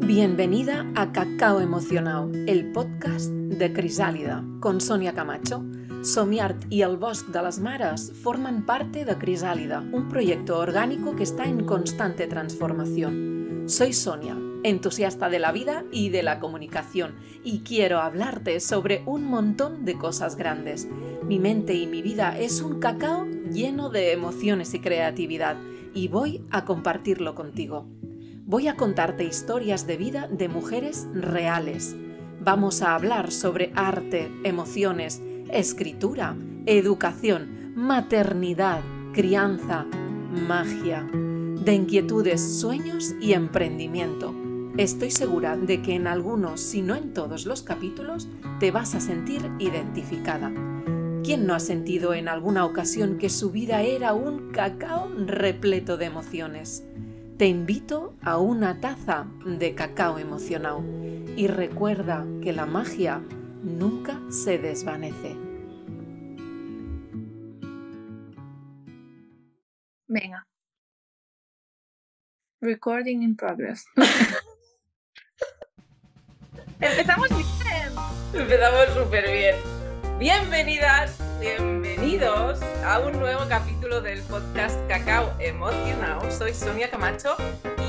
Bienvenida a Cacao Emocionado, el podcast de Crisàlida, con Sonia Camacho. Somiart y el Bosc de las Mares forman parte de Crisálida, un proyecto orgánico que está en constante transformación. Soy Sonia, entusiasta de la vida y de la comunicación, y quiero hablarte sobre un montón de cosas grandes. Mi mente y mi vida es un cacao lleno de emociones y creatividad, y voy a compartirlo contigo. Voy a contarte historias de vida de mujeres reales. Vamos a hablar sobre arte, emociones, escritura, educación, maternidad, crianza, magia, de inquietudes, sueños y emprendimiento. Estoy segura de que en algunos, si no en todos los capítulos, te vas a sentir identificada. ¿Quién no ha sentido en alguna ocasión que su vida era un cacao repleto de emociones? Te invito a una taza de cacao emocionado y recuerda que la magia nunca se desvanece. Venga. Recording in progress. Empezamos bien. Empezamos súper bien. Bienvenidas, bienvenidos a un nuevo capítulo del podcast Cacao Emocionado. Soy Sonia Camacho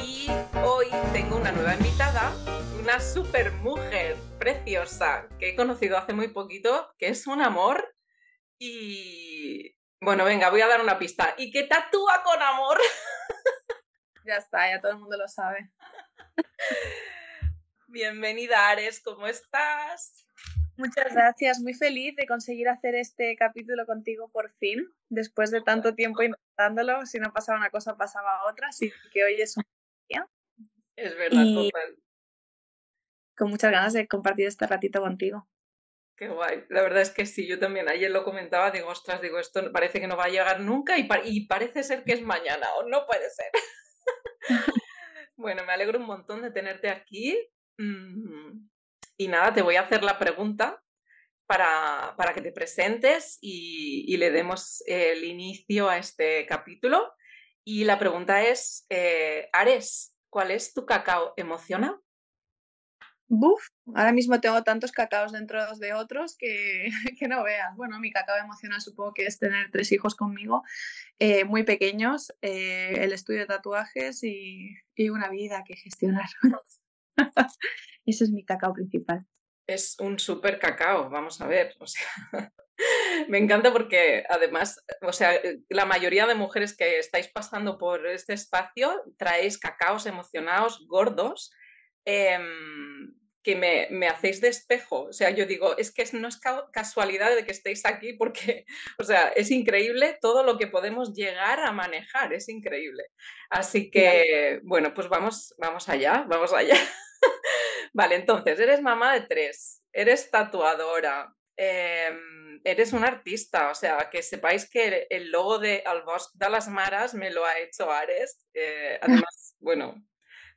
y hoy tengo una nueva invitada, una super mujer preciosa que he conocido hace muy poquito, que es un amor y... Bueno, venga, voy a dar una pista. Y que tatúa con amor. Ya está, ya todo el mundo lo sabe. Bienvenida, Ares, ¿cómo estás? Muchas gracias, muy feliz de conseguir hacer este capítulo contigo por fin, después de tanto tiempo intentándolo, si no pasaba una cosa pasaba otra, así que hoy es un día. Es verdad, Y- total. Con muchas ganas de compartir este ratito contigo. Qué guay. La verdad es que sí, yo también ayer lo comentaba, digo, ostras, digo, esto parece que no va a llegar nunca y, pa- y parece ser que es mañana o no puede ser. bueno, me alegro un montón de tenerte aquí. Mm, Y nada, te voy a hacer la pregunta para, para que te presentes y, le demos el inicio a este capítulo. Y la pregunta es, eh, Ares, ¿cuál es tu cacao emocional? Buf, ahora mismo tengo tantos cacaos dentro de otros que, que no veas. Bueno, mi cacao emocional supongo que es tener tres hijos conmigo, eh, muy pequeños, eh, el estudio de tatuajes y, y una vida que gestionar. Ese es mi cacao principal. es un súper cacao, vamos a ver. O sea, me encanta porque además, o sea, la mayoría de mujeres que estáis pasando por este espacio traéis cacaos emocionados gordos em, que me, me hacéis de espejo. O sea, yo digo, es que no es ca- casualidad de que estéis aquí porque, o sea, es increíble todo lo que podemos llegar a manejar, es increíble. Así que, bueno, pues vamos, vamos allá, vamos allá. Vale, entonces, eres mamá de tres, eres tatuadora, em, eres una artista, o sea, que sepáis que el logo de Al de las Maras me lo ha hecho Ares. eh, además, bueno,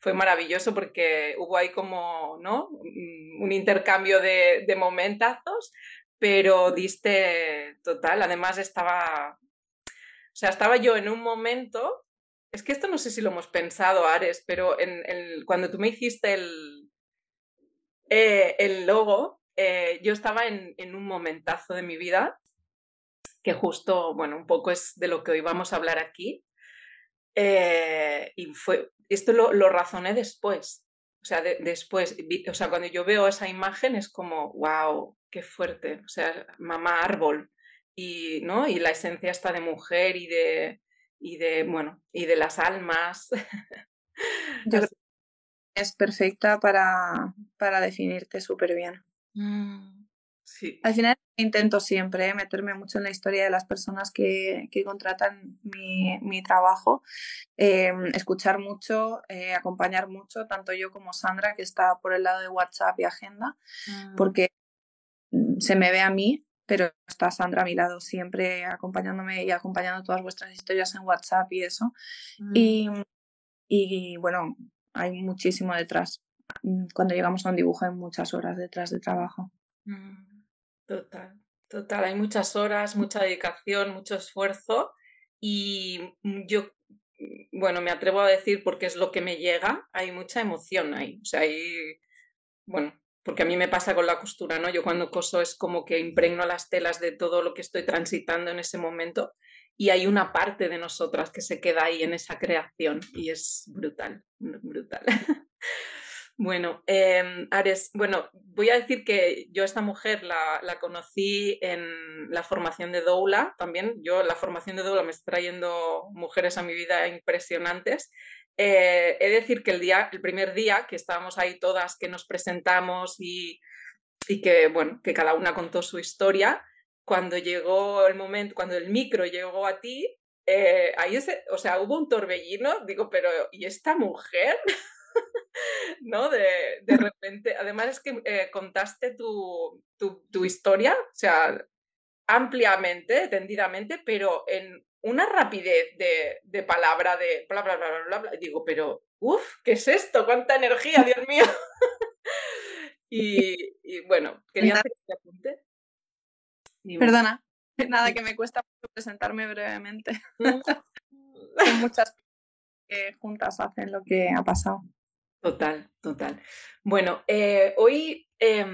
fue maravilloso porque hubo ahí como, ¿no? Mm, Un intercambio de, de momentazos, pero diste total, además estaba, o sea, estaba yo en un momento, es que esto no sé si lo hemos pensado, Ares, pero cuando tú me hiciste el, eh, el logo, eh, yo estaba en, un momentazo de mi vida, que justo, bueno, un poco es de lo que hoy vamos a hablar aquí. eh, y fue, esto lo, lo razoné después. O sea, de- después, o sea, cuando yo veo esa imagen es como, wow, qué fuerte. O sea, mamá árbol. Y, ¿no? y la esencia está de mujer y de, y de, bueno, y de las almas. Yo creo Así- que es perfecta para, para definirte súper bien. Mm, sí. Al final intento siempre ¿eh? meterme mucho en la historia de las personas que, que contratan mi, mi trabajo, eh, escuchar mucho, eh, acompañar mucho, tanto yo como Sandra, que está por el lado de WhatsApp y agenda, Mm. porque mm, se me ve a mí, pero está Sandra a mi lado siempre acompañándome y acompañando todas vuestras historias en WhatsApp y eso. Mm. Y, y bueno, hay muchísimo detrás. Cuando llegamos a un dibujo hay muchas horas detrás de trabajo. Mm, Total, total. Hay muchas horas, mucha dedicación, mucho esfuerzo y mm, yo bueno, me atrevo a decir porque es lo que me llega, hay mucha emoción ahí. O sea, hay, bueno, porque a mí me pasa con la costura, ¿no? Yo cuando coso es como que impregno las telas de todo lo que estoy transitando en ese momento y hay una parte de nosotras que se queda ahí en esa creación y es brutal, brutal. Bueno, em, Ares, bueno, voy a decir que yo esta mujer la, la, conocí en la formación de Doula también. Yo la formación de Doula me está trayendo mujeres a mi vida impresionantes. Eh, he de decir que el, día, el primer día que estábamos ahí todas, que nos presentamos y, que, bueno, que cada una contó su historia, cuando llegó el momento, cuando el micro llegó a ti, eh, ahí ese, o sea, hubo un torbellino, digo, pero ¿y esta mujer? ¿no? De, de, repente, además es que eh, contaste tu, tu, tu, historia, o sea, ampliamente, tendidamente, pero en una rapidez de, de palabra, de bla, bla, bla, bla, bla. Digo, pero, uff, ¿qué es esto? ¿Cuánta energía, Dios mío? y, y, bueno, quería hacer este apunte. Perdona, nada que me cuesta presentarme brevemente. Son muchas que juntas hacen lo que ha pasado. Total, total. Bueno, eh, hoy eh,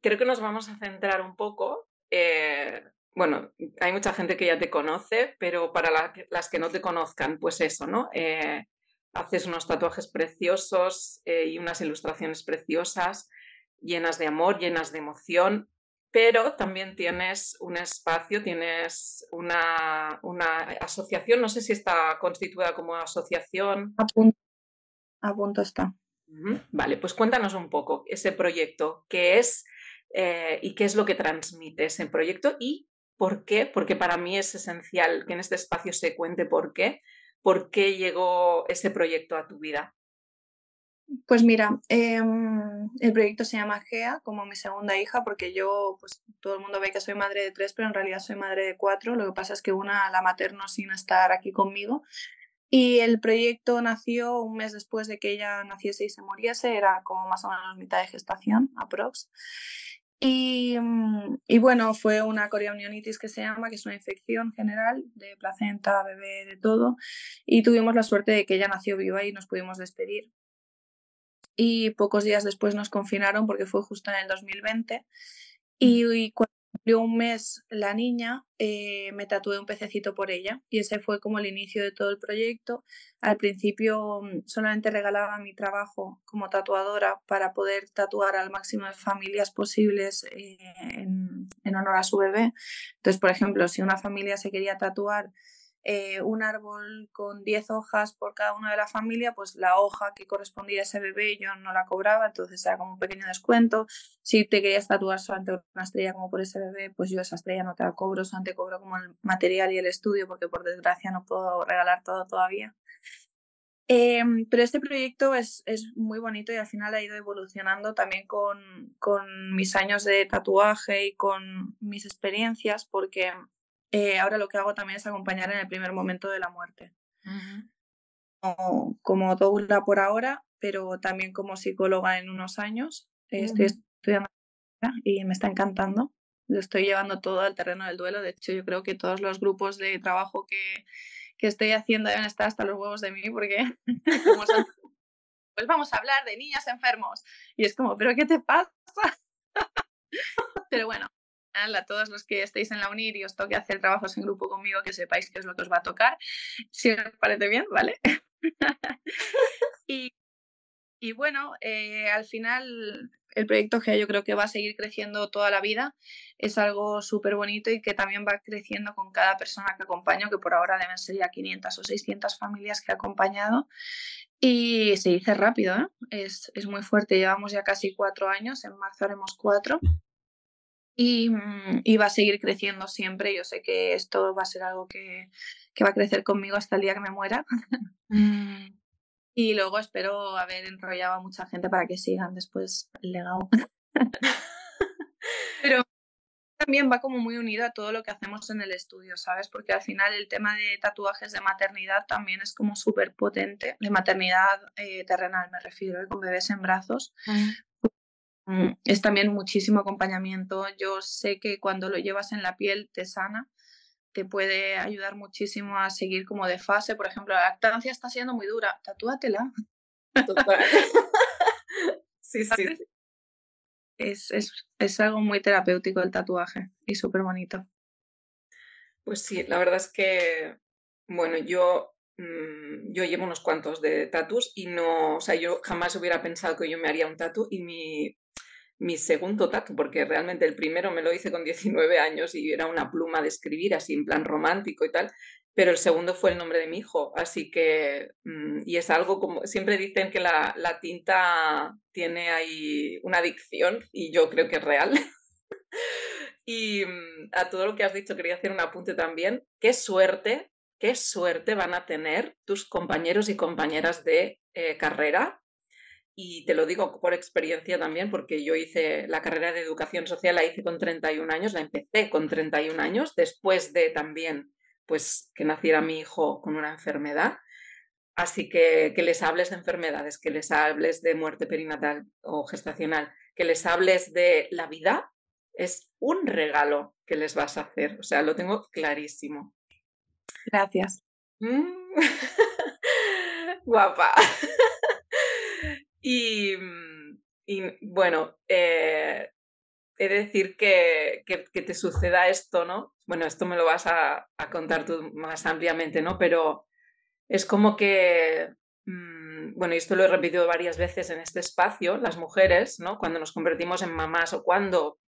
creo que nos vamos a centrar un poco. Eh, bueno, hay mucha gente que ya te conoce, pero para la, las que no te conozcan, pues eso, ¿no? Eh, haces unos tatuajes preciosos y unas ilustraciones preciosas, llenas de amor, llenas de emoción, pero también tienes un espacio, tienes una, una asociación, no sé si está constituida como asociación. A punto, a punto está. Vale, pues cuéntanos un poco ese proyecto, qué es eh, y qué es lo que transmite ese proyecto y por qué, porque para mí es esencial que en este espacio se cuente por qué, por qué llegó ese proyecto a tu vida. Pues mira, eh, el proyecto se llama GEA, como mi segunda hija, porque yo, pues todo el mundo ve que soy madre de tres, pero en realidad soy madre de cuatro. Lo que pasa es que una la materno sin estar aquí conmigo y el proyecto nació un mes después de que ella naciese y se muriese, era como más o menos mitad de gestación, aprox. Y, mm, y bueno, fue una corionionitis que se llama, que es una infección general de placenta, bebé, de todo. Y tuvimos la suerte de que ella nació viva y nos pudimos despedir. Y pocos días después nos confinaron porque fue justo en el 2020. Y, y cumplió un mes la niña, eh, me tatué un pececito por ella y ese fue como el inicio de todo el proyecto. Al principio mm, solamente regalaba mi trabajo como tatuadora para poder tatuar al máximo de familias posibles eh, en, en honor a su bebé. Entonces, por ejemplo, si una familia se quería tatuar eh, un árbol con 10 hojas por cada una de la familia, pues la hoja que correspondía a ese bebé yo no la cobraba, entonces era como un pequeño descuento. Si te querías tatuar solamente una estrella como por ese bebé, pues yo esa estrella no te la cobro, solamente cobro como el material y el estudio, porque por desgracia no puedo regalar todo todavía. Eh, pero este proyecto es, es, muy bonito y al final ha ido evolucionando también con, con mis años de tatuaje y con mis experiencias, porque eh, ahora lo que hago también es acompañar en el primer momento de la muerte. Uh -huh. como, como doula por ahora, pero también como psicóloga en unos años. Uh -huh. Estoy estudiando y me está encantando. Lo estoy llevando todo al terreno del duelo. De hecho, yo creo que todos los grupos de trabajo que, que estoy haciendo deben estar hasta los huevos de mí porque como son, pues vamos a hablar de niños enfermos. Y es como, ¿pero qué te pasa? pero bueno, a todos los que estéis en la UNIR y os toque hacer trabajos en grupo conmigo, que sepáis qué es lo que os va a tocar, si os parece bien, ¿vale? y, y, bueno, eh, al final el proyecto GEA yo creo que va a seguir creciendo toda la vida, es algo súper bonito y que también va creciendo con cada persona que acompaño, que por ahora deben ser ya 500 o 600 familias que he acompañado. Y se dice rápido, ¿eh? es, es muy fuerte, llevamos ya casi cuatro años, en marzo haremos cuatro y, mm, y, va a seguir creciendo siempre. Yo sé que esto va a ser algo que, que va a crecer conmigo hasta el día que me muera. Mm. y luego espero haber enrollado a mucha gente para que sigan después el legado. Pero también va como muy unido a todo lo que hacemos en el estudio, ¿sabes? Porque al final el tema de tatuajes de maternidad también es como súper potente, de maternidad eh, terrenal me refiero, ¿eh? con bebés en brazos. Mm, es también muchísimo acompañamiento. Yo sé que cuando lo llevas en la piel te sana, te puede ayudar muchísimo a seguir como de fase. Por ejemplo, la lactancia está siendo muy dura, tatúatela. sí, sí. Es, es, es, algo muy terapéutico el tatuaje y súper bonito. Pues sí, la verdad es que, bueno, yo, mm, yo llevo unos cuantos de tatus y no, o sea, yo jamás hubiera pensado que yo me haría un tatu y mi, mi segundo tatu, porque realmente el primero me lo hice con 19 años y era una pluma de escribir así en plan romántico y tal, pero el segundo fue el nombre de mi hijo, así que, mm, y es algo como, siempre dicen que la, tinta tiene ahí una adicción y yo creo que es real. y mm, a todo lo que has dicho quería hacer un apunte también, qué suerte, qué suerte van a tener tus compañeros y compañeras de eh, carrera y te lo digo por experiencia también, porque yo hice la carrera de educación social, la hice con 31 años, la empecé con 31 años, después de también pues que naciera mi hijo con una enfermedad. Así que que les hables de enfermedades, que les hables de muerte perinatal o gestacional, que les hables de la vida, es un regalo que les vas a hacer. O sea, lo tengo clarísimo. Gracias. Mm. Guapa. Y, mm, y bueno, eh, he de decir que, que, te suceda esto, ¿no? Bueno, esto me lo vas a, contar tú más ampliamente, ¿no? Pero es como que, mm, bueno, y esto lo he repetido varias veces en este espacio, las mujeres, ¿no? Cuando nos convertimos en mamás o cuando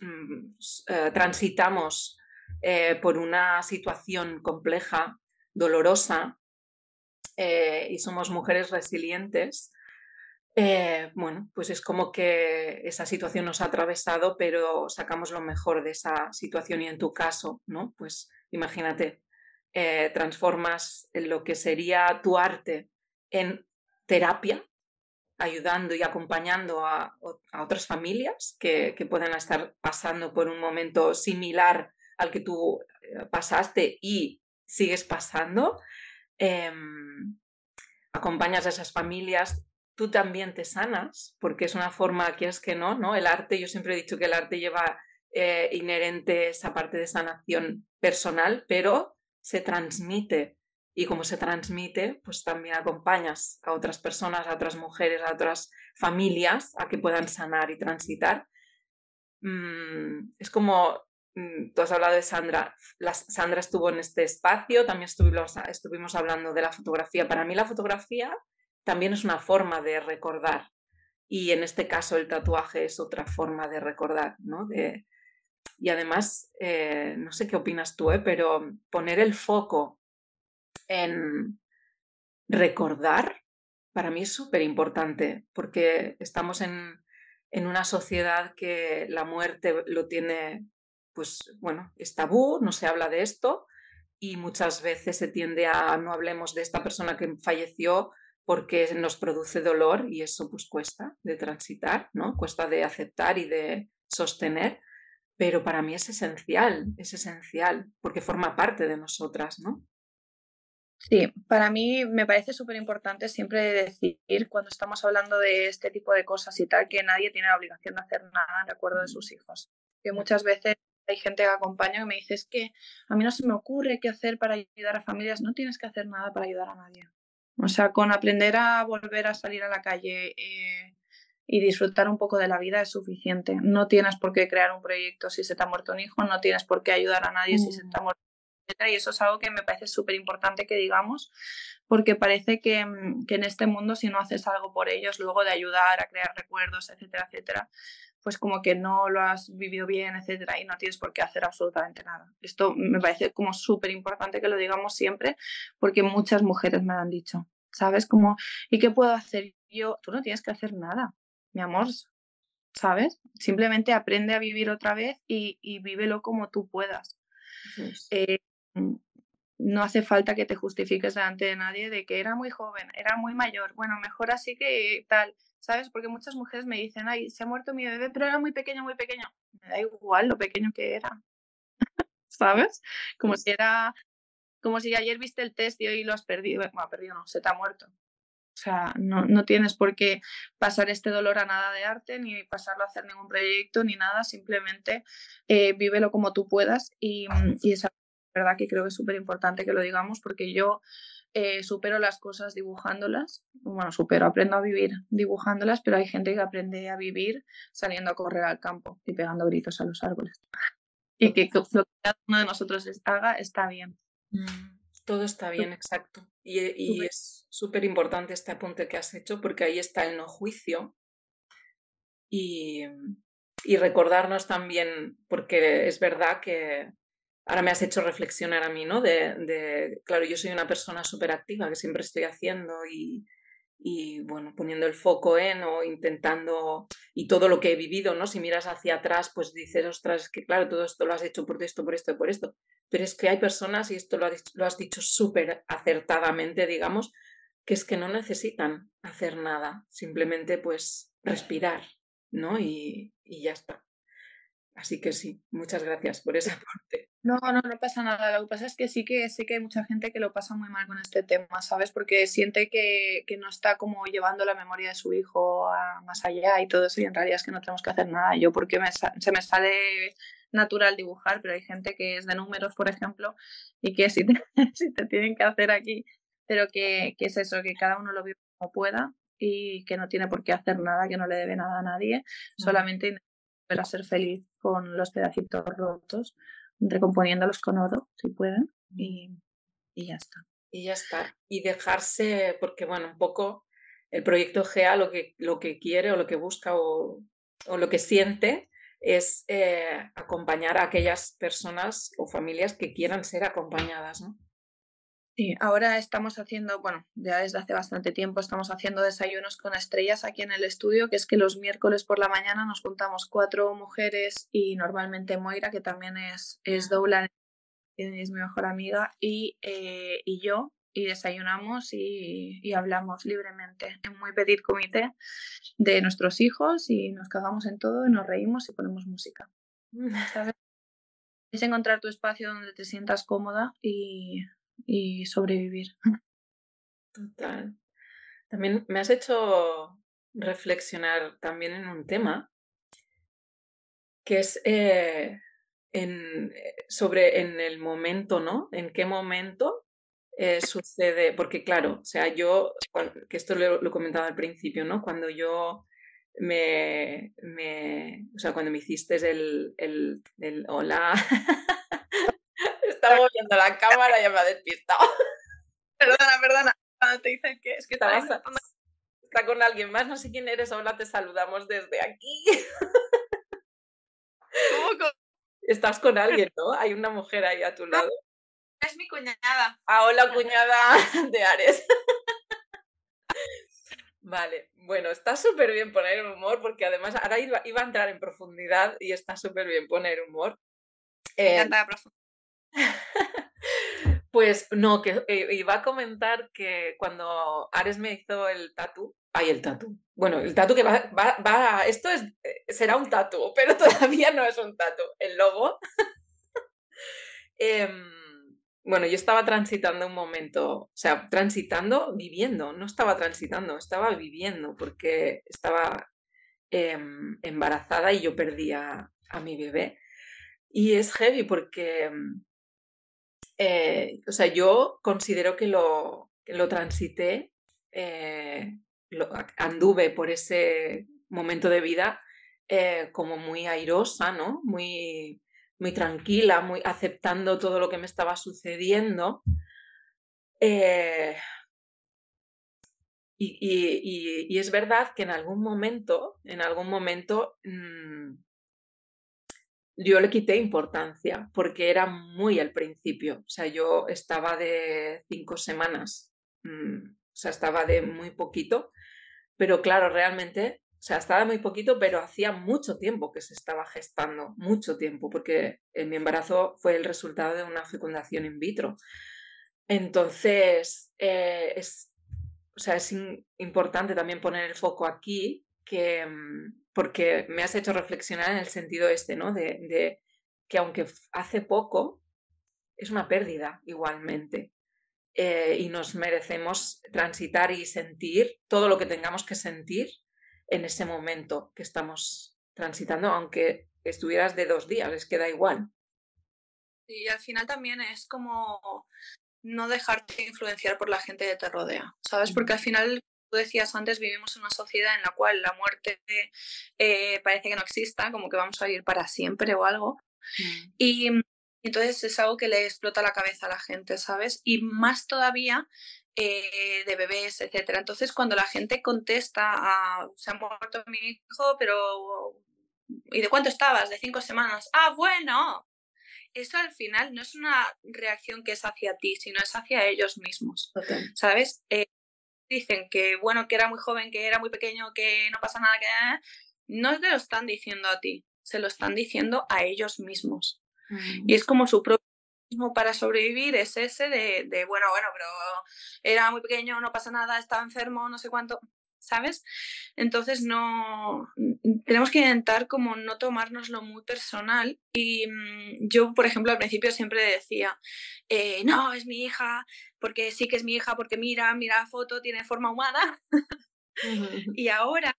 mm, eh, transitamos eh, por una situación compleja, dolorosa, y somos mujeres resilientes, eh, bueno, pues es como que esa situación nos ha atravesado, pero sacamos lo mejor de esa situación y en tu caso, ¿no? Pues imagínate, eh, transformas lo que sería tu arte en terapia, ayudando y acompañando a, otras familias que, que, estar pasando por un momento similar al que tú eh, pasaste y sigues pasando. Em, acompañas a esas familias, tú también te sanas, porque es una forma, quieres que no, ¿no? El arte, yo siempre he dicho que el arte lleva eh, inherente esa parte de sanación personal, pero se transmite. Y como se transmite, pues también acompañas a otras personas, a otras mujeres, a otras familias a que puedan sanar y transitar. Mm, es como, mm, tú has hablado de Sandra, Sandra estuvo en este espacio, también estuvimos hablando de la fotografía. Para mí la fotografía también es una forma de recordar. Y en este caso el tatuaje es otra forma de recordar, ¿no? De, y además, eh, no sé qué opinas tú, ¿eh? pero poner el foco en recordar para mí es súper importante porque estamos en, en, una sociedad que la muerte lo tiene, pues bueno, es tabú, no se habla de esto y muchas veces se tiende a no hablemos de esta persona que falleció porque nos produce dolor y eso pues cuesta de transitar, ¿no? Cuesta de aceptar y de sostener, pero para mí es esencial, es esencial, porque forma parte de nosotras, ¿no? Sí, para mí me parece súper importante siempre decir cuando estamos hablando de este tipo de cosas y tal, que nadie tiene la obligación de hacer nada de acuerdo de sus hijos. Que muchas veces hay gente que acompaña y me dice, es que a mí no se me ocurre qué hacer para ayudar a familias, no tienes que hacer nada para ayudar a nadie. O sea, con aprender a volver a salir a la calle eh, y disfrutar un poco de la vida es suficiente. No tienes por qué crear un proyecto si se te ha muerto un hijo, no tienes por qué ayudar a nadie si se te ha mm. muerto y eso es algo que me parece súper importante que digamos, porque parece que, mm, que, en este mundo si no haces algo por ellos, luego de ayudar a crear recuerdos, etcétera, etcétera, pues como que no lo has vivido bien, etcétera, y no tienes por qué hacer absolutamente nada. Esto me parece como súper importante que lo digamos siempre, porque muchas mujeres me lo han dicho, ¿sabes? Como, ¿y qué puedo hacer yo? Tú no tienes que hacer nada, mi amor, ¿sabes? Simplemente aprende a vivir otra vez y, y vívelo como tú puedas. Eh, no hace falta que te justifiques delante de nadie de que era muy joven, era muy mayor, bueno, mejor así que tal. ¿sabes? Porque muchas mujeres me dicen, ay, se ha muerto mi bebé, pero era muy pequeño, muy pequeño. Me da igual lo pequeño que era, ¿sabes? Como si era, como si ayer viste el test y hoy lo has perdido. Bueno, perdido no, se te ha muerto. O sea, no, no tienes por qué pasar este dolor a nada de arte, ni pasarlo a hacer ningún proyecto, ni nada, simplemente eh, vívelo como tú puedas y, y es algo verdad que creo que es súper importante que lo digamos porque yo eh, supero las cosas dibujándolas. Bueno, supero, aprendo a vivir dibujándolas, pero hay gente que aprende a vivir saliendo a correr al campo y pegando gritos a los árboles. Y que lo que cada uno de nosotros haga está bien. Mm, todo está bien, exacto. Y, y es súper importante este apunte que has hecho porque ahí está el no juicio. Y, y recordarnos también, porque es verdad que ahora me has hecho reflexionar a mí, ¿no? De, claro, yo soy una persona súper activa que siempre estoy haciendo y, y, bueno, poniendo el foco en o intentando y todo lo que he vivido, ¿no? Si miras hacia atrás, pues dices, ostras, que claro, todo esto lo has hecho por esto, por esto por esto. Pero es que hay personas, y esto lo lo has dicho súper acertadamente, digamos, que es que no necesitan hacer nada, simplemente pues respirar, ¿no? Y, y ya está. Así que sí, muchas gracias por esa parte. No, no, no pasa nada. Lo que pasa es que sí que sé que hay mucha gente que lo pasa muy mal con este tema, ¿sabes? Porque siente que, que no está como llevando la memoria de su hijo a más allá y todo eso, y en realidad es que no tenemos que hacer nada. Yo porque me, se me sale natural dibujar, pero hay gente que es de números, por ejemplo, y que si te, si te tienen que hacer aquí, pero que, que es eso, que cada uno lo vive como pueda y que no tiene por qué hacer nada, que no le debe nada a nadie, solamente para ser feliz con los pedacitos rotos, recomponiéndolos con oro, si pueden, y, y ya está. Y ya está. Y dejarse, porque bueno, un poco el proyecto GEA lo que, lo que quiere o lo que busca o, o lo que siente es eh, acompañar a aquellas personas o familias que quieran ser acompañadas, ¿no? Sí, ahora estamos haciendo, bueno, ya desde hace bastante tiempo estamos haciendo desayunos con estrellas aquí en el estudio, que es que los miércoles por la mañana nos juntamos cuatro mujeres y normalmente Moira, que también es, es doula, es mi mejor amiga, y, eh, y yo, y desayunamos y, y, hablamos libremente en muy petit comité de nuestros hijos y nos cagamos en todo y nos reímos y ponemos música. ¿sabes? Es encontrar tu espacio donde te sientas cómoda y, y sobrevivir. Total. También me has hecho reflexionar también en un tema que es eh, en, eh, sobre en el momento, ¿no? En qué momento eh, sucede, porque claro, o sea, yo, que esto lo, lo comentaba al principio, ¿no? Cuando yo me, me, o sea, cuando me hiciste el, el, el hola, estaba moviendo la cámara y ya me ha despistado. Perdona, perdona. Cuando te dicen que es que está, está con alguien más, no sé quién eres, hola, te saludamos desde aquí. ¿Cómo? Estás con alguien, ¿no? Hay una mujer ahí a tu lado. Es mi cuñada. Ah, hola, cuñada de Ares. Vale, bueno, está súper bien poner humor porque además ahora iba, iba, a entrar en profundidad y está súper bien poner humor. Me eh, encanta la profundidad. Pues no, que eh, iba a comentar que cuando Ares me hizo el tatu, ay, el tatu. Bueno, el tatu que va, va, esto es, eh, será un tatu, pero todavía no es un tatu. El logo. eh, bueno, yo estaba transitando un momento, o sea, transitando, viviendo, no estaba transitando, estaba viviendo porque estaba eh, embarazada y yo perdía a mi bebé. Y es heavy porque eh, o sea, yo considero que lo, lo transité, eh, lo, anduve por ese momento de vida eh, como muy airosa, ¿no? Muy, muy tranquila, muy aceptando todo lo que me estaba sucediendo. Y, y, y, es verdad que en algún momento, en algún momento, mmm, yo le quité importancia porque era muy al principio. O sea, yo estaba de cinco semanas, mmm, o sea, estaba de muy poquito, pero claro, realmente, o sea, estaba muy poquito, pero hacía mucho tiempo que se estaba gestando, mucho tiempo, porque mi embarazo fue el resultado de una fecundación in vitro. Entonces, eh, es, o sea, es importante también poner el foco aquí que, mm, porque me has hecho reflexionar en el sentido este, ¿no? De, de que aunque hace poco, es una pérdida igualmente. Eh, y nos merecemos transitar y sentir todo lo que tengamos que sentir en ese momento que estamos transitando, aunque estuvieras de dos días, les queda igual. Y al final también es como no dejarte influenciar por la gente que te rodea, ¿sabes? Porque al final, tú decías antes, vivimos en una sociedad en la cual la muerte eh, parece que no exista, como que vamos a vivir para siempre o algo. Mm. Y entonces es algo que le explota la cabeza a la gente, ¿sabes? Y más todavía eh, de bebés, etcétera. Entonces, cuando la gente contesta a se ha muerto mi hijo, pero ¿y de cuánto estabas? De cinco semanas. Ah, bueno. Eso al final no es una reacción que es hacia ti, sino es hacia ellos mismos. ¿Sabes? Eh, dicen que, bueno, que era muy joven, que era muy pequeño, que no pasa nada, que no te lo están diciendo a ti, se lo están diciendo a ellos mismos. Mm. Y es como su propio para sobrevivir es ese de, de, bueno, bueno, pero era muy pequeño, no pasa nada, estaba enfermo, no sé cuánto, ¿sabes? Entonces no, tenemos que intentar como no tomárnoslo muy personal y mm, yo, por ejemplo, al principio siempre decía, eh, no, es mi hija, porque sí que es mi hija, porque mira, mira la foto, tiene forma humana. y ahora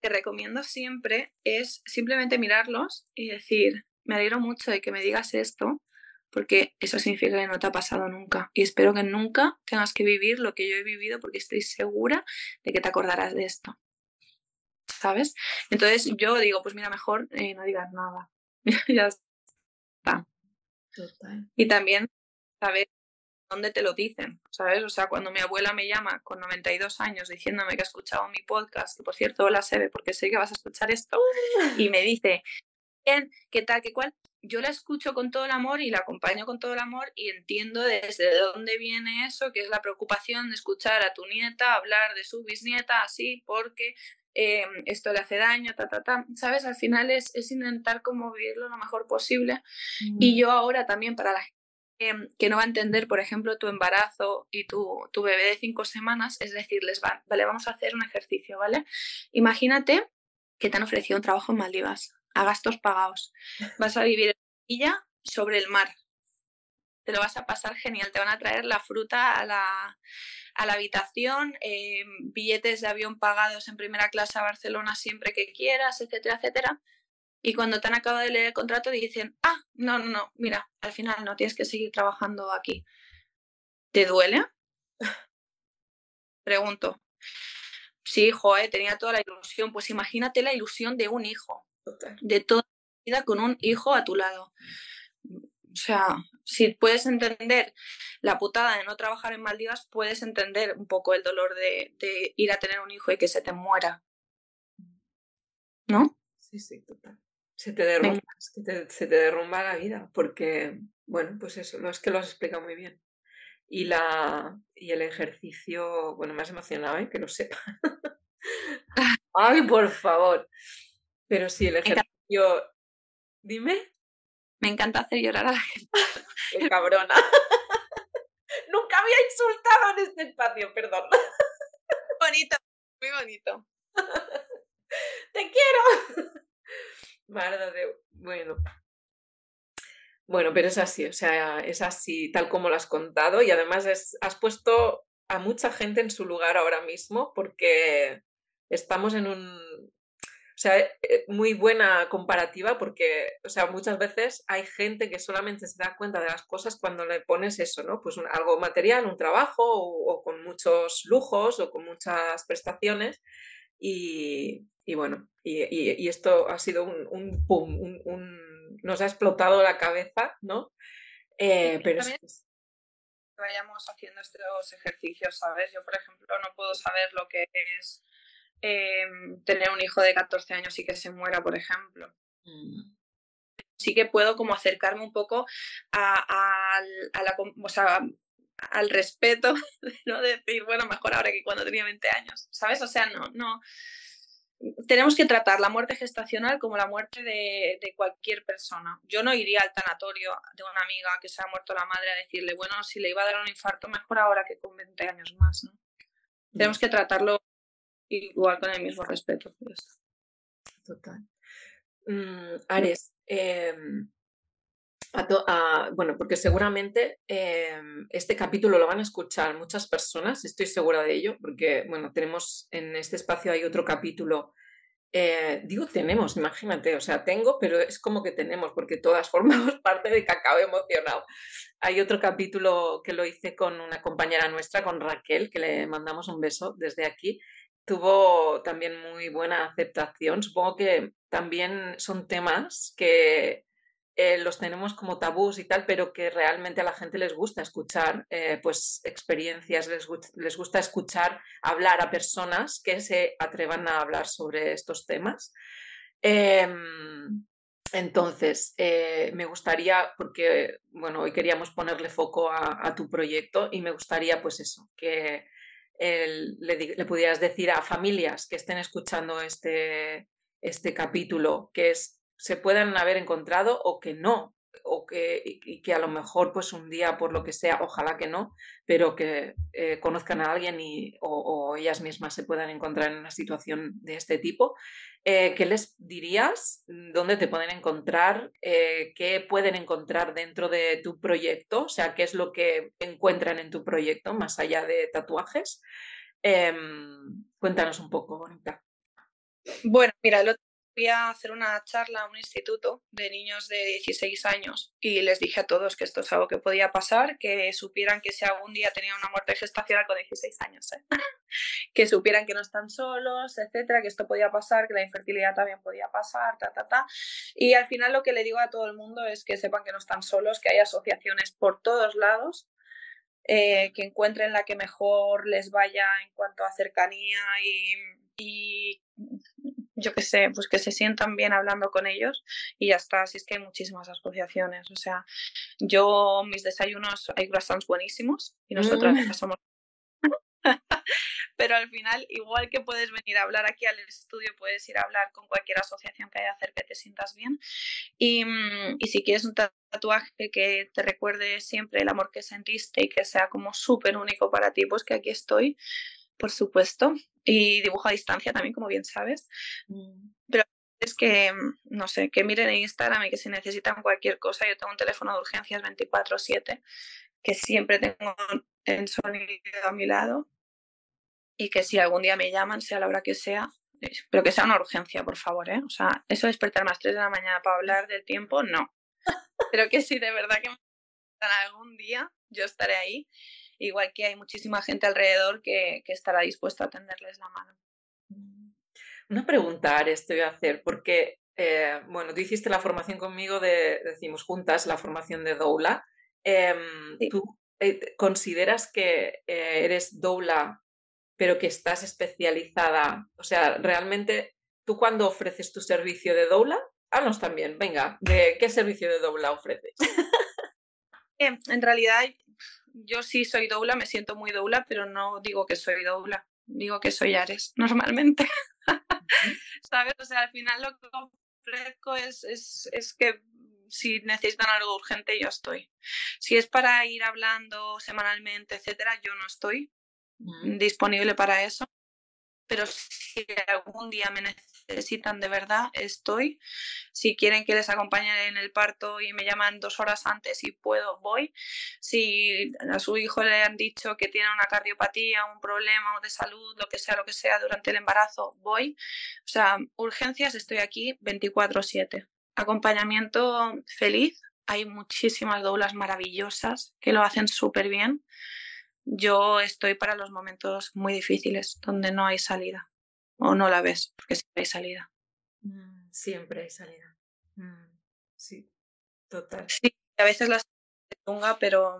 te recomiendo siempre es simplemente mirarlos y decir, me alegro mucho de que me digas esto, porque eso significa que no te ha pasado nunca. Y espero que nunca tengas que vivir lo que yo he vivido, porque estoy segura de que te acordarás de esto. ¿Sabes? Entonces yo digo, pues mira, mejor eh, no digas nada. ya está. Y también saber dónde te lo dicen, ¿sabes? O sea, cuando mi abuela me llama con 92 años diciéndome que ha escuchado mi podcast, que por cierto, hola Sebe, porque sé que vas a escuchar esto, y me dice, qué tal, qué cual, yo la escucho con todo el amor y la acompaño con todo el amor y entiendo desde dónde viene eso, que es la preocupación de escuchar a tu nieta hablar de su bisnieta así porque eh, esto le hace daño, ta, ta, ta. ¿Sabes? Al final es, es intentar como vivirlo lo mejor posible. Y yo ahora también para la gente que no va a entender, por ejemplo, tu embarazo y tu, tu bebé de cinco semanas, es decirles, vale, vamos a hacer un ejercicio, ¿vale? Imagínate que te han ofrecido un trabajo en Maldivas a gastos pagados. Vas a vivir en Villa sobre el mar. Te lo vas a pasar genial. Te van a traer la fruta a la, a la habitación, eh, billetes de avión pagados en primera clase a Barcelona siempre que quieras, etcétera, etcétera. Y cuando te han acabado de leer el contrato dicen, ah, no, no, no, mira, al final no tienes que seguir trabajando aquí. ¿Te duele? Pregunto. Sí, hijo, eh, tenía toda la ilusión. Pues imagínate la ilusión de un hijo de toda la vida con un hijo a tu lado. O sea, si puedes entender la putada de no trabajar en Maldivas, puedes entender un poco el dolor de, ir a tener un hijo y que se te muera. ¿No? Sí, sí, total. Se te derrumba, se te derrumba la vida, porque, bueno, pues eso, es que lo has explicado muy bien. Y, la, y el ejercicio, bueno, me has emocionado, ¿eh? que lo sepa. Ay, por favor. Pero sí, el ejercicio. Dime. Me encanta hacer llorar a la gente. Qué cabrona. Nunca había insultado en este espacio, perdón. Bonito, muy bonito. Te quiero. Bueno. Bueno, pero es así, o sea, es así, tal como lo has contado, y además has puesto a mucha gente en su lugar ahora mismo, porque estamos en un, o sea, eh, muy buena comparativa porque, o sea, muchas veces hay gente que solamente se da cuenta de las cosas cuando le pones eso, ¿no? Pues algo material, un trabajo o, con muchos lujos o con muchas prestaciones. Y, bueno, y, esto ha sido un, un pum, un, nos ha explotado la cabeza, ¿no? Eh, pero es, vayamos haciendo estos ejercicios, ¿sabes? Yo, por ejemplo, no puedo saber lo que es Em, tener un hijo de 14 años y que se muera, por ejemplo. Mm. Sí que puedo como acercarme un poco a, la, o sea, al respeto, no decir, bueno, mejor ahora que cuando tenía 20 años, ¿sabes? O sea, no, no. Tenemos que tratar la muerte gestacional como la muerte de, de, cualquier persona. Yo no iría al tanatorio de una amiga que se ha muerto la madre a decirle, bueno, si le iba a dar un infarto, mejor ahora que con 20 años más, ¿no? Tenemos que tratarlo igual con el mismo respeto. Pues. Total. Mm, Ares, em, bueno, porque seguramente em, este capítulo lo van a escuchar muchas personas, estoy segura de ello, porque bueno, tenemos en este espacio hay otro capítulo eh, digo tenemos, imagínate, o sea, tengo, pero es como que tenemos, porque todas formamos parte de Cacao Emocionado. Hay otro capítulo que lo hice con una compañera nuestra, con Raquel, que le mandamos un beso desde aquí. Tuvo también muy buena aceptación. Supongo que también son temas que eh, los tenemos como tabús y tal, pero que realmente a la gente les gusta escuchar eh, pues experiencias, les, les, gusta escuchar hablar a personas que se atrevan a hablar sobre estos temas. Em, entonces, eh, me gustaría, porque bueno, hoy queríamos ponerle foco a, tu proyecto y me gustaría pues eso, que le, le, pudieras decir a familias que estén escuchando este, este capítulo, que es se puedan haber encontrado o que no, o que, y, que a lo mejor pues un día por lo que sea, ojalá que no, pero que eh, conozcan a alguien y, o, ellas mismas se puedan encontrar en una situación de este tipo. Eh, ¿Qué les dirías? ¿Dónde te pueden encontrar? Eh, ¿Qué pueden encontrar dentro de tu proyecto? O sea, ¿qué es lo que encuentran en tu proyecto más allá de tatuajes? Em, cuéntanos un poco, Bonita. Bueno, mira, el otro a hacer una charla a un instituto de niños de 16 años y les dije a todos que esto es algo que podía pasar, que supieran que si algún día tenían una muerte gestacional con 16 años, ¿eh? que supieran que no están solos, etcétera, que esto podía pasar, que la infertilidad también podía pasar, ta, ta, ta. Y al final lo que le digo a todo el mundo es que sepan que no están solos, que hay asociaciones por todos lados eh, que encuentren la que mejor les vaya en cuanto a cercanía y, y yo qué sé, pues que se sientan bien hablando con ellos y ya está. Así es que hay muchísimas asociaciones. O sea, yo, mis desayunos, hay croissants buenísimos y nosotros mm. somos. Pero al final, igual que puedes venir a hablar aquí al estudio, puedes ir a hablar con cualquier asociación que haya cerca que te sientas bien. Y, mm, y si quieres un tatuaje que te recuerde siempre el amor que sentiste y que sea como súper único para ti, pues que aquí estoy por supuesto, y dibujo a distancia también, como bien sabes. Mm. Pero es que, no sé, que miren en Instagram y que si necesitan cualquier cosa, yo tengo un teléfono de urgencias 24/7, que siempre tengo el sonido a mi lado y que si algún día me llaman, sea la hora que sea, pero que sea una urgencia, por favor, ¿eh? O sea, eso de despertar a las 3 de la mañana para hablar del tiempo, no. Pero que si de verdad que me algún día, yo estaré ahí igual que hay muchísima gente alrededor que, estará dispuesta a tenderles la mano. Una pregunta, Ares, te voy a hacer, porque, eh, bueno, tú hiciste la formación conmigo de, decimos juntas, la formación de Doula. Em, ¿Tú eh, consideras que eh, eres Doula, pero que estás especializada? O sea, realmente, ¿tú cuando ofreces tu servicio de Doula? Háblanos también, venga, ¿de qué servicio de Doula ofreces? en realidad yo sí soy doula, me siento muy doula, pero no digo que soy doula, digo que soy Ares, normalmente. ¿Sabes? O sea, al final lo que ofrezco es, es, es que si necesitan algo urgente, yo estoy. Si es para ir hablando semanalmente, etcétera, yo no estoy disponible para eso. Pero si algún día me necesitan necesitan de verdad, estoy. Si quieren que les acompañe en el parto y me llaman dos horas antes y puedo, voy. Si a su hijo le han dicho que tiene una cardiopatía, un problema de salud, lo que sea, lo que sea, durante el embarazo, voy. O sea, urgencias, estoy aquí 24/7. Acompañamiento feliz. Hay muchísimas doulas maravillosas que lo hacen súper bien. Yo estoy para los momentos muy difíciles, donde no hay salida o no la ves, porque siempre hay salida. Mm, siempre hay salida. Mm, sí, total. Sí, a veces la ponga, pero,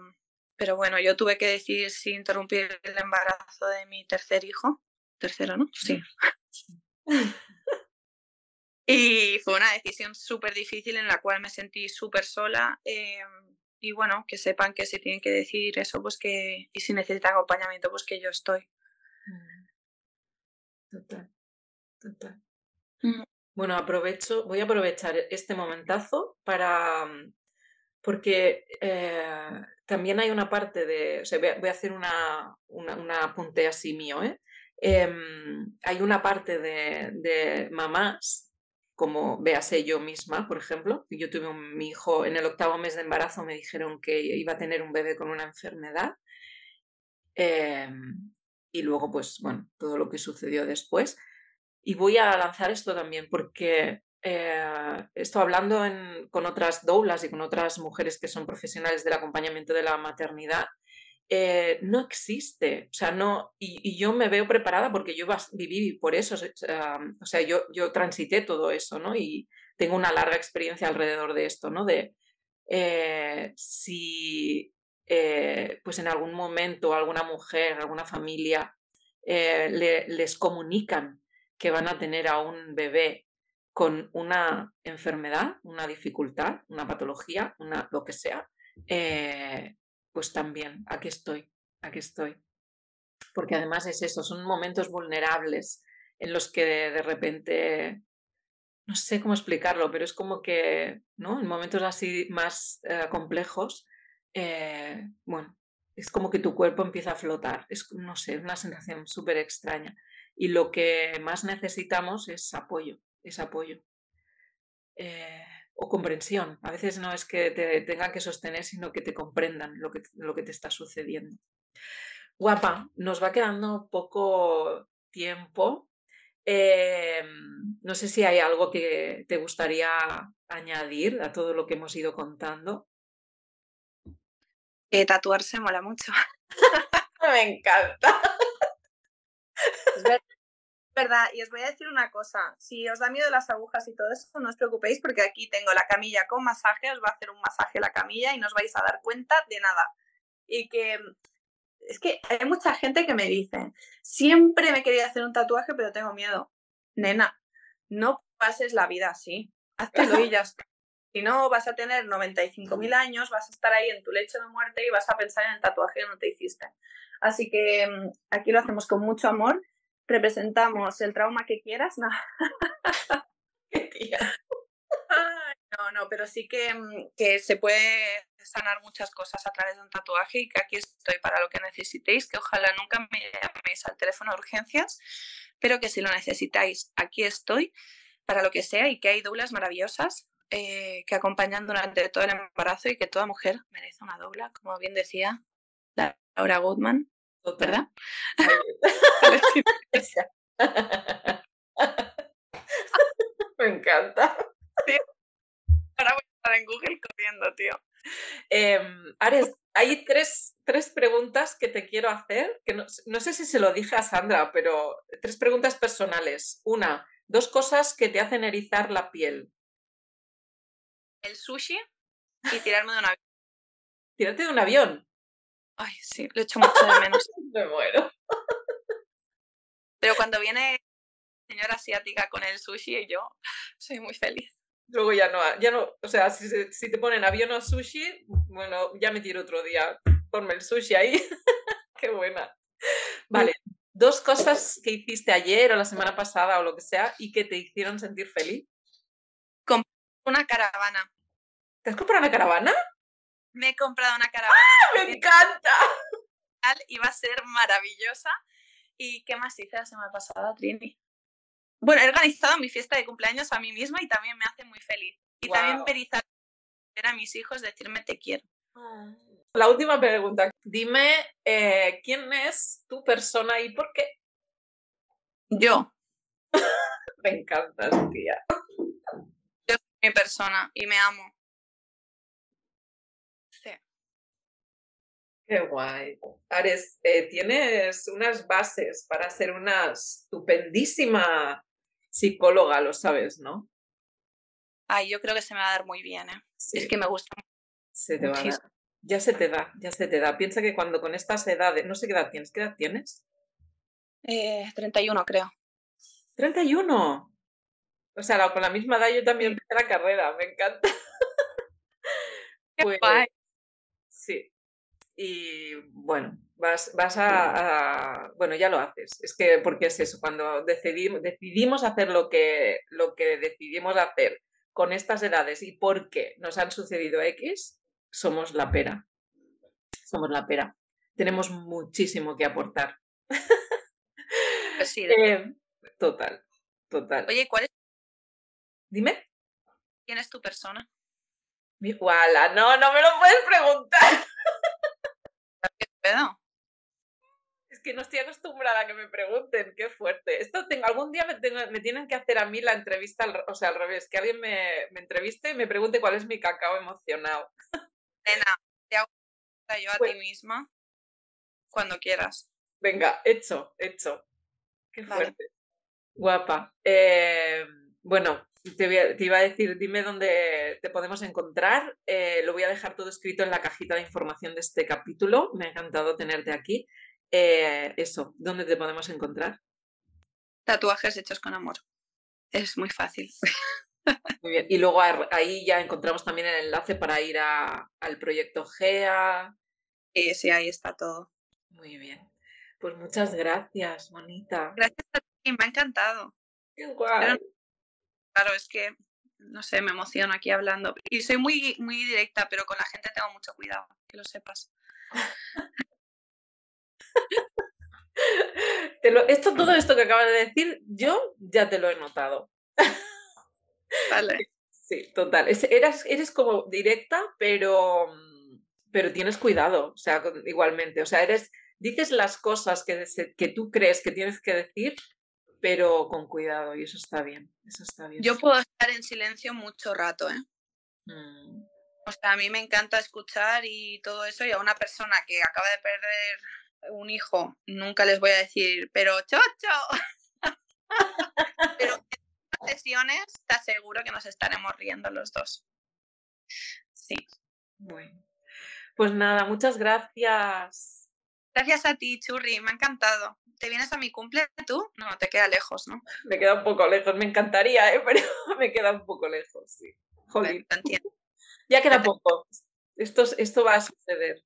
pero bueno, yo tuve que decidir si interrumpir el embarazo de mi tercer hijo. Tercero, ¿no? Sí. y fue una decisión súper difícil en la cual me sentí súper sola. Eh, y bueno, que sepan que si tienen que decidir eso, pues que, y si necesitan acompañamiento, pues que yo estoy. Total, total. Mm. Bueno, aprovecho, voy a aprovechar este momentazo para, mm, porque eh, también hay una parte de, o sea, voy a hacer una, una, apunte así mío, ¿eh? Em, hay una parte de, de, mamás, como véase yo misma, por ejemplo, yo tuve un, mi hijo en el octavo mes de embarazo, me dijeron que iba a tener un bebé con una enfermedad. Y luego, pues bueno, todo lo que sucedió después. y voy a lanzar esto también porque eh, estoy hablando con otras doulas y con otras mujeres que son profesionales del acompañamiento de la maternidad. Eh, no existe, o sea, no, y, yo me veo preparada porque yo viví por eso, o sea, yo, yo transité todo eso, ¿no? Y tengo una larga experiencia alrededor de esto, ¿no? De eh, si, pues en algún momento alguna mujer, alguna familia les comunican que van a tener a un bebé con una enfermedad, una dificultad, una patología, una, lo que sea, eh, pues también aquí estoy, aquí estoy. Porque además es eso, son momentos vulnerables en los que de repente, no sé cómo explicarlo, pero es como que, ¿no? En momentos así más eh, complejos, eh, bueno, es como que tu cuerpo empieza a flotar. Es, no sé, una sensación súper extraña. Y lo que más necesitamos es apoyo ese apoyo. Eh, o comprensión. A veces no es que te tengan que sostener, sino que te comprendan lo que, lo que te está sucediendo. Guapa, nos va quedando poco tiempo. Eh, no sé si hay algo que te gustaría añadir a todo lo que hemos ido contando. Eh, tatuarse mola mucho. Me encanta. Es verdad, y os voy a decir una cosa, si os da miedo las agujas y todo eso, no os preocupéis porque aquí tengo la camilla con masaje, os va a hacer un masaje la camilla y no os vais a dar cuenta de nada. Y que es que hay mucha gente que me dice, siempre me quería hacer un tatuaje, pero tengo miedo. Nena, no pases la vida así, háztelo y ya está. Si no, vas a tener 95.000 años, vas a estar ahí en tu lecho de muerte y vas a pensar en el tatuaje que no te hiciste. Así que mm, aquí lo hacemos con mucho amor representamos el trauma que quieras, no. no, no, pero sí que, mm, que, se puede sanar muchas cosas a través de un tatuaje y que aquí estoy para lo que necesitéis, que ojalá nunca me llaméis al teléfono de urgencias, pero que si lo necesitáis, aquí estoy para lo que sea y que hay doulas maravillosas eh, que acompañan durante todo el embarazo y que toda mujer merece una doula, como bien decía Laura Goodman. ¿verdad? Me encanta. Ahora voy a estar en Google corriendo, tío. Em, Ares, hay tres, tres, preguntas que te quiero hacer, que no, no, sé si se lo dije a Sandra, pero tres preguntas personales. Una, dos cosas que te hacen erizar la piel. El sushi y tirarme de un avión. ¿Tirarte de un avión? Ay, sí, lo echo mucho de menos. Me muero. Pero cuando viene señora asiática con el sushi y yo soy muy feliz. Luego ya no, ya no, o sea, si, si te ponen avión o sushi, bueno, ya me tiro otro día. Ponme el sushi ahí. Qué buena. Vale, dos cosas que hiciste ayer o la semana pasada o lo que sea y que te hicieron sentir feliz. Una caravana. ¿Te has comprado una caravana? me he comprado una caravana. ¡Ah, ¡Me encanta! Iba a ser maravillosa. ¿Y qué más hice la semana pasada, Trini? Bueno, he organizado mi fiesta de cumpleaños a mí misma y también me hace muy feliz. Y también perizar a mis hijos decirme te quiero. La última pregunta. Dime, eh, ¿quién es tu persona y por qué? Yo. me encantas, tía. Mi persona y me amo. Qué guay. Ares, eh, tienes unas bases para ser una estupendísima psicóloga, lo sabes, ¿no? Ay, yo creo que se me va a dar muy bien, ¿eh? Es que me gusta. Se te va a dar. Ya se te da, ya se te da. Piensa que cuando con estas edades, no sé qué edad tienes, ¿qué edad tienes? Eh, 31, creo. ¿31? O sea, con la misma edad yo también empecé la carrera, me encanta. Qué pues, guay. Sí, y bueno, vas, vas a, Bueno, ya lo haces. Es que, porque es eso, cuando decidimos, decidimos hacer lo que, lo que decidimos hacer con estas edades y porque nos han sucedido X, somos la pera. Somos la pera. Tenemos muchísimo que aportar. Pues sí, eh, total, total. Oye, ¿cuál es? Dime. ¿Quién es tu persona? Mi ¡Wala! No, no me lo puedes preguntar. ¿Qué pedo? Es que no estoy acostumbrada a que me pregunten, qué fuerte. Esto tengo, algún día me, tienen que hacer a mí la entrevista, o sea, al revés, que alguien me, entreviste y me pregunte cuál es mi cacao emocionado. Nena, te hago yo a ti misma cuando quieras. Venga, hecho, hecho. Qué fuerte. Guapa. Eh, bueno, te, iba a decir, dime dónde te podemos encontrar. Eh, lo voy a dejar todo escrito en la cajita de información de este capítulo. Me ha encantado tenerte aquí. Eh, eso, ¿dónde te podemos encontrar? Tatuajes hechos con amor. Es muy fácil. Muy bien. Y luego ahí ya encontramos también el enlace para ir al proyecto GEA. Sí, sí, ahí está todo. Muy bien. Pues muchas gracias, Monita. Gracias a ti, me ha encantado. Qué guay claro, es que, no sé, me emociono aquí hablando. Y soy muy, muy directa, pero con la gente tengo mucho cuidado, que lo sepas. esto, todo esto que acabas de decir, yo ya te lo he notado. Vale. Sí, total. eres, eres como directa, pero, pero tienes cuidado, o sea, igualmente. O sea, eres, dices las cosas que, que tú crees que tienes que decir, pero con cuidado y eso está bien, eso está bien. Yo puedo estar en silencio mucho rato, ¿eh? Mm. O sea, a mí me encanta escuchar y todo eso y a una persona que acaba de perder un hijo nunca les voy a decir, pero chocho. pero en sesiones te aseguro que nos estaremos riendo los dos. Sí. Bueno. Pues nada, muchas gracias. Gracias a ti, Churri, me ha encantado. ¿Te vienes a mi cumple tú? No, te queda lejos, ¿no? Me queda un poco lejos, me encantaría, ¿eh? pero me queda un poco lejos, sí. Joder. Ya queda poco. Esto, esto va a suceder.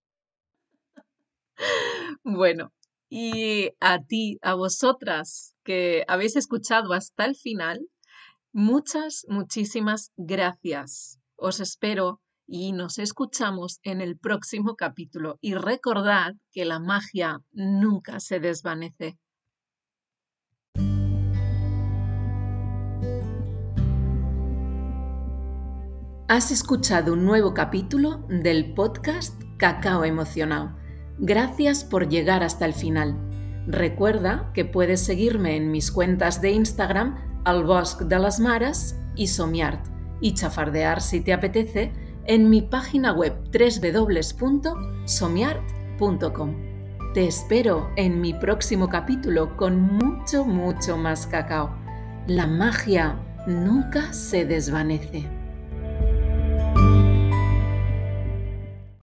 Bueno, y a ti, a vosotras que habéis escuchado hasta el final, muchas, muchísimas gracias. Os espero y nos escuchamos en el próximo capítulo. Y recordad que la magia nunca se desvanece. Has escuchado un nuevo capítulo del podcast Cacao Emocionado. Gracias por llegar hasta el final. Recuerda que puedes seguirme en mis cuentas de Instagram, al Bosque de las Maras y Somiart, y chafardear si te apetece en mi página web www.somiart.com. Te espero en mi próximo capítulo con mucho, mucho más cacao. La magia nunca se desvanece.